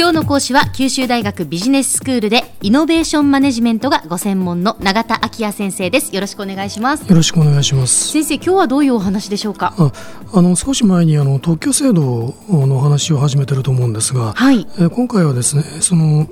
今日の講師は九州大学ビジネススクールでイノベーションマネジメントがご専門の永田昭也先生です。よろしくお願いします。よろしくお願いします。先生今日はどういうお話でしょうか？ああの少し前にあの特許制度の話を始めてると思うんですが、はい、え今回はですねその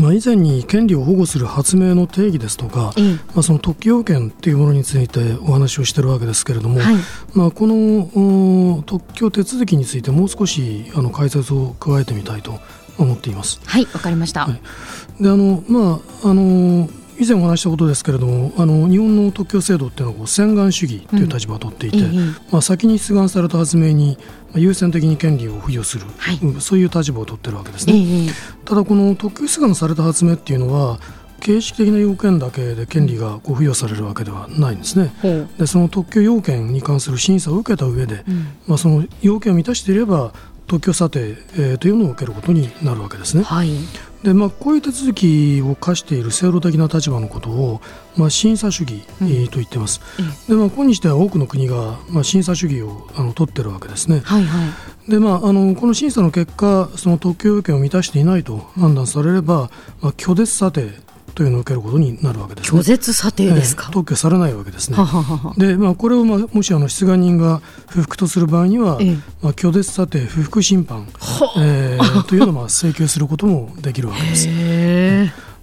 まあ、以前に権利を保護する発明の定義ですとか、ええ。まあ、その特許要件というものについてお話をしているわけですけれども、はい。まあ、このお特許手続きについてもう少しあの解説を加えてみたいと思っています。はいわかりました、はい。であのまああの以前お話したことですけれどもあの日本の特許制度っていうのは洗顔主義という立場を取っていて、うんええまあ、先に出願された発明にまあ優先的に権利を付与する、はい。うんそういう立場を取ってるわけですえね。えただこの特許出願された発明っていうのは形式的な要件だけで権利がこう付与されるわけではないんですね。でその特許要件に関する審査を受けた上で、うん。まあ、その要件を満たしていれば特許査定、えーというのを受けることになるわけですね。はいでまあ、こういう手続きを課している制度的な立場のことを、まあ、審査主義、えーと言ってます。でまあ、今日では多くの国が、まあ、審査主義をあの取ってるわけですね。はいはいでまあ、あのこの審査の結果その特許要件を満たしていないと判断されれば、まあ、拒絶査定というのを受けることになるわけです、ね。拒絶査定ですか？えー、特許されないわけですね。はははは。でまあ、これを、まあ、もしあの出願人が不服とする場合には、ええ。まあ、拒絶査定不服審判、えーというのをまあ請求することもできるわけです。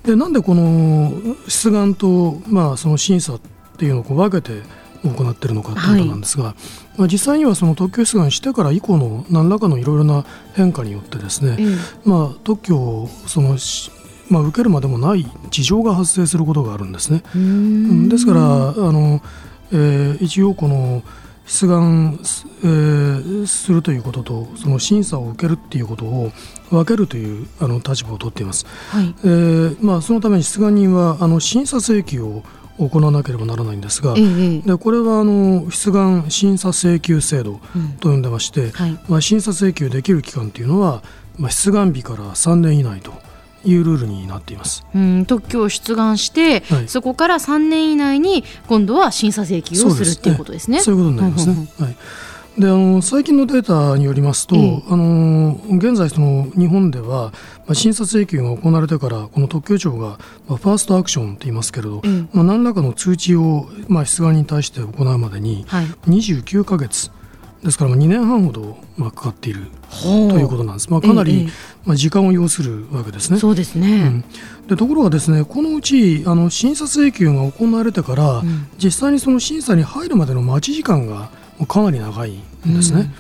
でなんでこの出願と、まあ、その審査っていうのをこう分けて行っているのかということなんですが、まあ、実際にはその特許出願してから以降の何らかのいろいろな変化によってですね、ええ。まあ、特許をそのし、まあ、受けるまでもない事情が発生することがあるんですね。ですからあの、えー一応この出願す,、えーするということとその審査を受けるっていうことを分けるというあの立場を取っています。はい。えーまあ、そのために出願人はあの審査請求を行わなければならないんですが、ええでこれはあの出願審査請求制度うん。と呼んでまして、はい。まあ、審査請求できる期間というのは、まあ、出願日から3年以内というルールになっています。うん、特許を出願して、はい。そこから3年以内に今度は審査請求をす。るっていうことですね。そういうことになりますね。はい。であの最近のデータによりますと、ええ。あの現在その日本では、まあ、審査請求が行われてからこの特許庁が、まあ、ファーストアクションと言いますけれど、ええ。まあ、何らかの通知を、まあ、出願に対して行うまでにはい、29ヶ月ですからまあ2年半ほど、まあ、かかっているほということなんです、まあ、かなえり、えまあ、時間を要するわけですね。そうですうね。んでところがですねこのうちあの審査請求が行われてから、ん実際にその審査に入るまでの待ち時間がかなり長いんですね。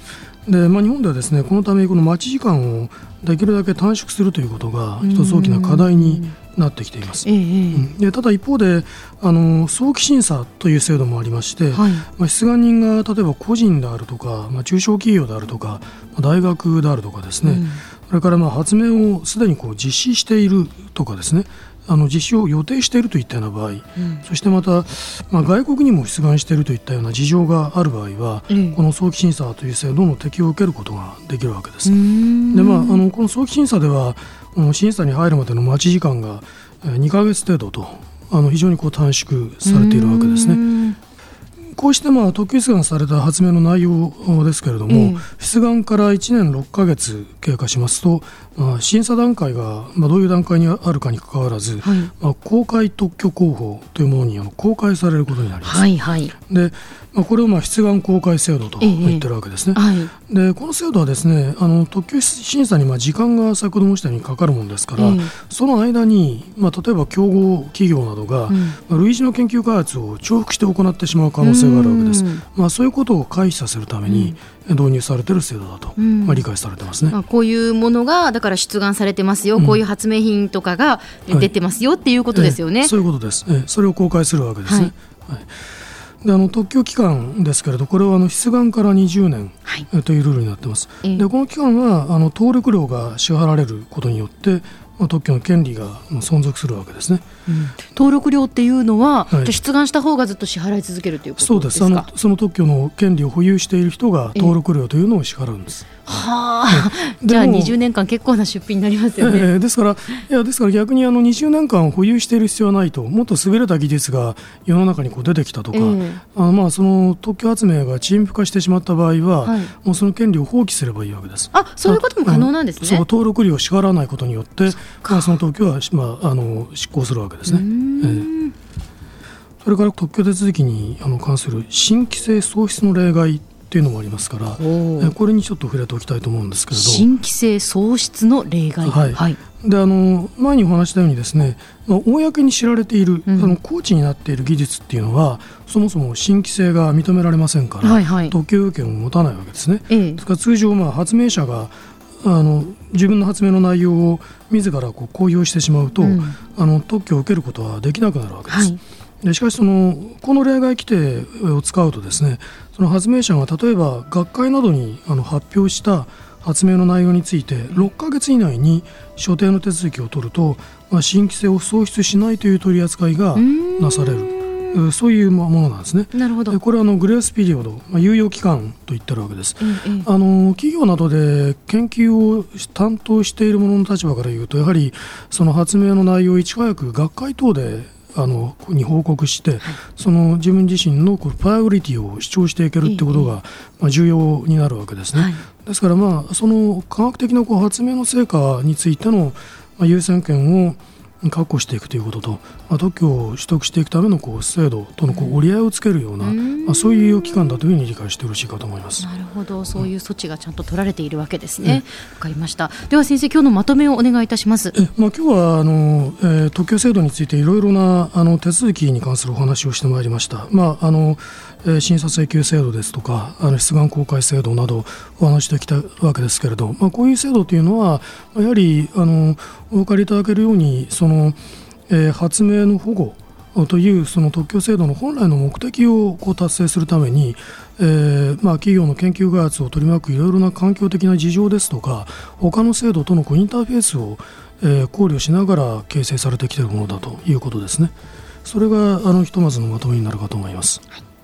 でまあ、日本ではですねこのためこの待ち時間をできるだけ短縮するということが一つ大きな課題になってきています。ええうん。でただ一方であの早期審査という制度もありまして、はい、まあ、出願人が例えば個人であるとか、まあ、中小企業であるとか、まあ大学であるとかですね、うん。それからまあ発明をすでにこう実施しているとかですね。あの実施を予定しているといったような場合、そしてまた、まあ、外国にも出願しているといったような事情がある場合は、ええ。この早期審査という制度の適用を受けることができるわけです。うーん。でまあ、あのこの早期審査では審査に入るまでの待ち時間が2ヶ月程度とあの非常にこう短縮されているわけですね。ね。こうしてまあ特許出願された発明の内容ですけれども、ええ出願から1年6ヶ月経過しますと、まあ、審査段階がまあどういう段階にあるかにかかわらず、はいまあ、公開特許広報というものにあの公開されることになります。はいはいでまあ、これをまあ出願公開制度とええ言ってるわけですね。はい。でこの制度はですねあの特許審査にまあ時間が先ほど申したようにかかるものですから、ええその間に、まあ、例えば競合企業などが、うんまあ類似の研究開発を重複して行ってしまう可能性があるわけです。うん。まあ、そういうことを回避させるために導入されている制度だと、うん。まあ、理解されてますね。まあ、こういうものがだから出願されてますよ、こういう発明品とかがはい。出てますよっていうことですよね。ええ。そういうことです、ええ。それを公開するわけですね。はい。であの特許期間ですけれどこれはあの出願から20年というルールになってます。ええ。でこの期間はあの登録料が支払われることによって、まあ、特許の権利が存続するわけですね、うん、登録料っていうのは、はい、出願した方がずっと支払い続けるということそうです。あのその特許の権利を保有している人が登録料というのを支払うんです。はあ、じゃあ20年間結構な出費になりますよね。えー、ですからいやですから逆にあの20年間保有している必要はないともっと優れた技術が世の中にこう出てきたとか、えー、あのまあその特許発明がチーム化してしまった場合は、はい、もうその権利を放棄すればいいわけです。あそういうことも可能なんですね。そう登録料を支払わないことによってまあ、その特許は、まあ、あの執行するわけですね。えー、それから特許手続きにあの関する新規性喪失の例外っていうのもありますからえこれにちょっと触れておきたいと思うんですけれど。新規性喪失の例外、はい、はい、であの前にお話したようにですね、まあ、公に知られている、うん、そのコーチになっている技術っていうのはそもそも新規性が認められませんから、はいはい、特許権を持たないわけですね。ええ、ですから通常まあ発明者があの自分の発明の内容を自らこう公表してしまうと、うん、あの特許を受けることはできなくなるわけです。はいでしかしそのこの例外規定を使うとですねその発明者が例えば学会などにあの発表した発明の内容について6ヶ月以内に所定の手続きを取ると、まあ、新規性を喪失しないという取り扱いがなされる。そういうものなんですね。なるほどこれはあのグレースピリオド、まあ、猶予期間と言ってるわけです、うんうん、あの。企業などで研究を担当している者の立場から言うとやはりその発明の内容をいち早く学会等であのに報告して、はい、その自分自身のこプライオリティを主張していけるってことが、まあ、重要になるわけですね。はい、ですからまあその科学的なこう発明の成果についての優先権を確保していくということと、まあ、特許を取得していくためのこう制度とのこう折り合いをつけるような、まあ、そういう機関だというふうに理解してよろしいかと思います。なるほど。そういう措置がちゃんと取られているわけですね。わ、かりました。では先生今日のまとめをお願いいたします。え、まあ、今日はあの、えー、特許制度についていろいろなあの手続きに関するお話をしてまいりました。まああのえ審査請求制度ですとかあの出願公開制度などお話してきたわけですけれど、まあ、こういう制度というのはやはりあのお分かりいただけるようにその、えー、発明の保護というその特許制度の本来の目的をこう達成するために、えーまあ、企業の研究開発を取り巻くいろいろな環境的な事情ですとか他の制度とのこうインターフェースを、えー、考慮しながら形成されてきているものだということですね。それがあのひとまずのまとめになるかと思います。はい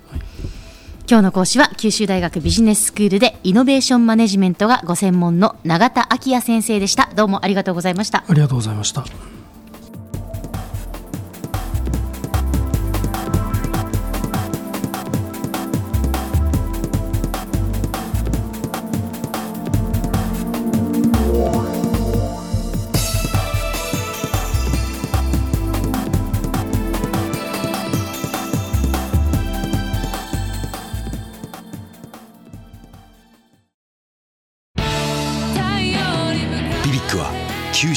今日の講師は九州大学ビジネススクールでイノベーションマネジメントがご専門の永田昭也先生でした。どうもありがとうございました。ありがとうございました。